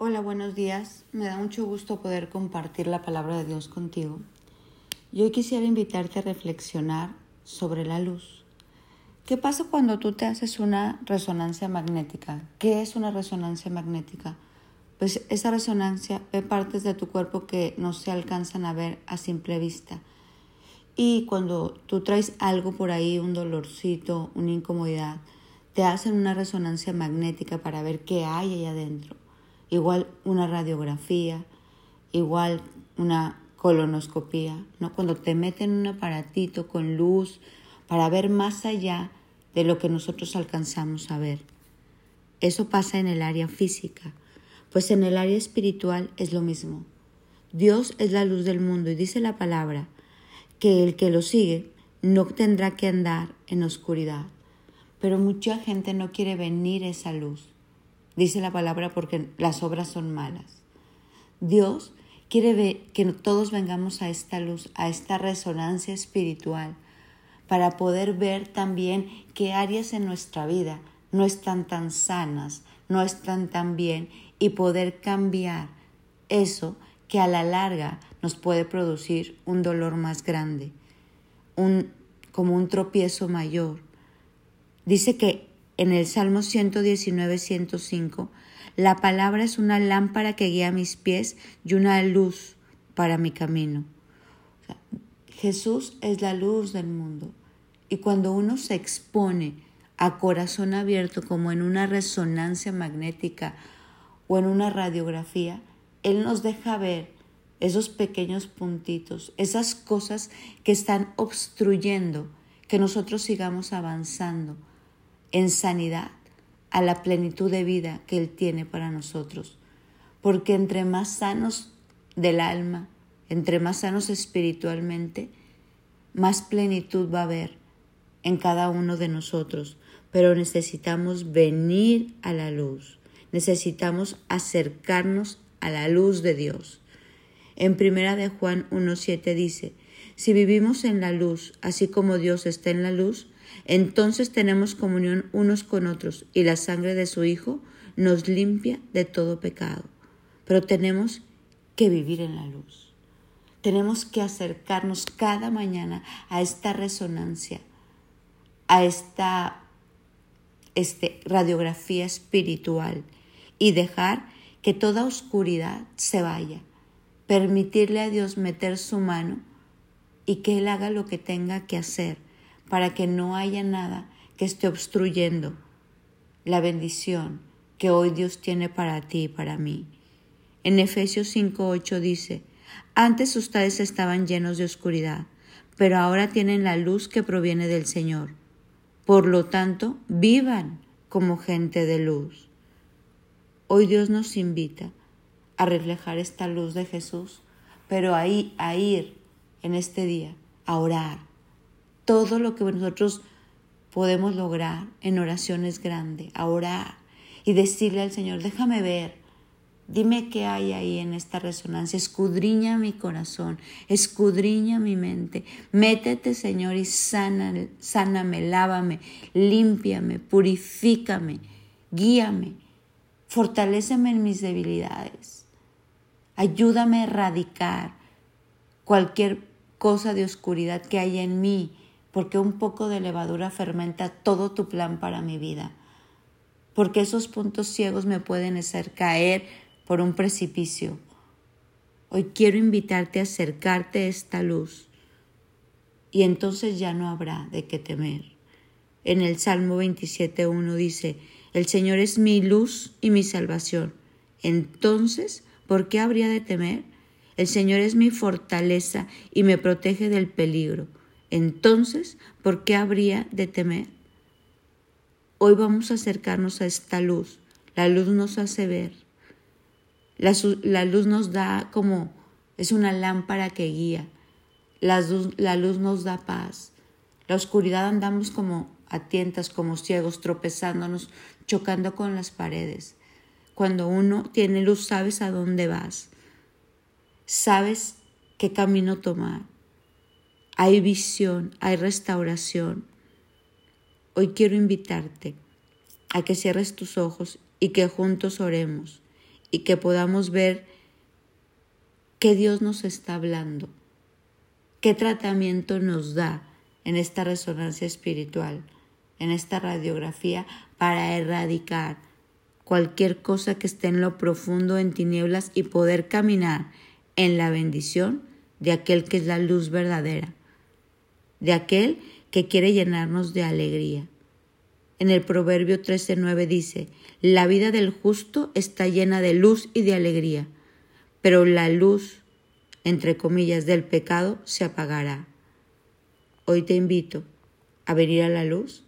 Hola, buenos días. Me da mucho gusto poder compartir la palabra de Dios contigo. Y hoy quisiera invitarte a reflexionar sobre la luz. ¿Qué pasa cuando tú te haces una resonancia magnética? ¿Qué es una resonancia magnética? Pues esa resonancia ve partes de tu cuerpo que no se alcanzan a ver a simple vista. Y cuando tú traes algo por ahí, un dolorcito, una incomodidad, te hacen una resonancia magnética para ver qué hay ahí adentro igual una radiografía, igual una colonoscopía, ¿no? Cuando te meten un aparatito con luz para ver más allá de lo que nosotros alcanzamos a ver. Eso pasa en el área física, pues en el área espiritual es lo mismo. Dios es la luz del mundo y dice la palabra que el que lo sigue no tendrá que andar en oscuridad. Pero mucha gente no quiere venir esa luz dice la palabra, porque las obras son malas. Dios quiere ver que todos vengamos a esta luz, a esta resonancia espiritual, para poder ver también qué áreas en nuestra vida no están tan sanas, no están tan bien y poder cambiar eso que a la larga nos puede producir un dolor más grande, un, como un tropiezo mayor. Dice que en el Salmo 119, 105, la palabra es una lámpara que guía mis pies y una luz para mi camino. Jesús es la luz del mundo. Y cuando uno se expone a corazón abierto como en una resonancia magnética o en una radiografía, Él nos deja ver esos pequeños puntitos, esas cosas que están obstruyendo que nosotros sigamos avanzando en sanidad a la plenitud de vida que Él tiene para nosotros. Porque entre más sanos del alma, entre más sanos espiritualmente, más plenitud va a haber en cada uno de nosotros. Pero necesitamos venir a la luz, necesitamos acercarnos a la luz de Dios. En primera de Juan 1.7 dice, si vivimos en la luz, así como Dios está en la luz, entonces tenemos comunión unos con otros y la sangre de su Hijo nos limpia de todo pecado. Pero tenemos que vivir en la luz. Tenemos que acercarnos cada mañana a esta resonancia, a esta este, radiografía espiritual y dejar que toda oscuridad se vaya. Permitirle a Dios meter su mano y que Él haga lo que tenga que hacer para que no haya nada que esté obstruyendo la bendición que hoy Dios tiene para ti y para mí. En Efesios 5:8 dice, antes ustedes estaban llenos de oscuridad, pero ahora tienen la luz que proviene del Señor. Por lo tanto, vivan como gente de luz. Hoy Dios nos invita a reflejar esta luz de Jesús, pero ahí a ir en este día a orar, todo lo que nosotros podemos lograr en oraciones grandes, a orar y decirle al Señor, déjame ver, dime qué hay ahí en esta resonancia, escudriña mi corazón, escudriña mi mente, métete Señor y sana, sáname, lávame, límpiame, purifícame, guíame, fortaléceme en mis debilidades, ayúdame a erradicar cualquier cosa de oscuridad que haya en mí porque un poco de levadura fermenta todo tu plan para mi vida, porque esos puntos ciegos me pueden hacer caer por un precipicio. Hoy quiero invitarte a acercarte a esta luz y entonces ya no habrá de qué temer. En el Salmo 27.1 dice, el Señor es mi luz y mi salvación. Entonces, ¿por qué habría de temer? El Señor es mi fortaleza y me protege del peligro. Entonces, ¿por qué habría de temer? Hoy vamos a acercarnos a esta luz. La luz nos hace ver. La, luz nos da como, es una lámpara que guía. La luz, la luz nos da paz. La oscuridad andamos como a tientas, como ciegos, tropezándonos, chocando con las paredes. Cuando uno tiene luz, sabes a dónde vas. Sabes qué camino tomar hay visión, hay restauración. Hoy quiero invitarte a que cierres tus ojos y que juntos oremos y que podamos ver qué Dios nos está hablando, qué tratamiento nos da en esta resonancia espiritual, en esta radiografía para erradicar cualquier cosa que esté en lo profundo en tinieblas y poder caminar en la bendición de aquel que es la luz verdadera, de aquel que quiere llenarnos de alegría. En el Proverbio 13:9 dice, la vida del justo está llena de luz y de alegría, pero la luz, entre comillas, del pecado se apagará. Hoy te invito a venir a la luz,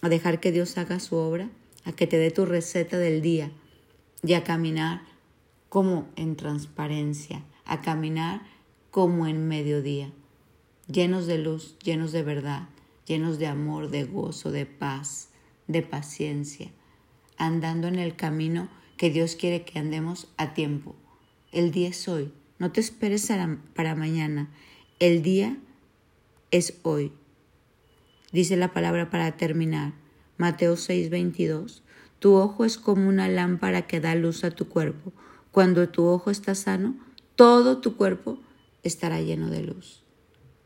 a dejar que Dios haga su obra, a que te dé tu receta del día y a caminar como en transparencia, a caminar como en mediodía, llenos de luz, llenos de verdad, llenos de amor, de gozo, de paz, de paciencia, andando en el camino que Dios quiere que andemos a tiempo. El día es hoy, no te esperes para mañana, el día es hoy. Dice la palabra para terminar, Mateo 6:22, tu ojo es como una lámpara que da luz a tu cuerpo. Cuando tu ojo está sano, todo tu cuerpo estará lleno de luz.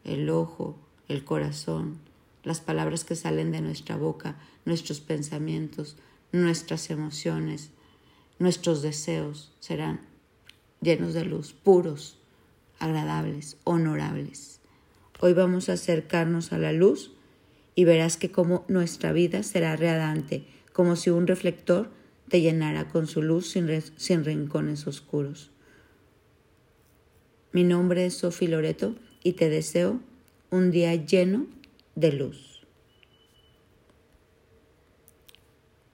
El ojo, el corazón, las palabras que salen de nuestra boca, nuestros pensamientos, nuestras emociones, nuestros deseos serán llenos de luz, puros, agradables, honorables. Hoy vamos a acercarnos a la luz y verás que como nuestra vida será radiante, como si un reflector te llenara con su luz sin, sin rincones oscuros. Mi nombre es Sofi Loreto y te deseo un día lleno de luz.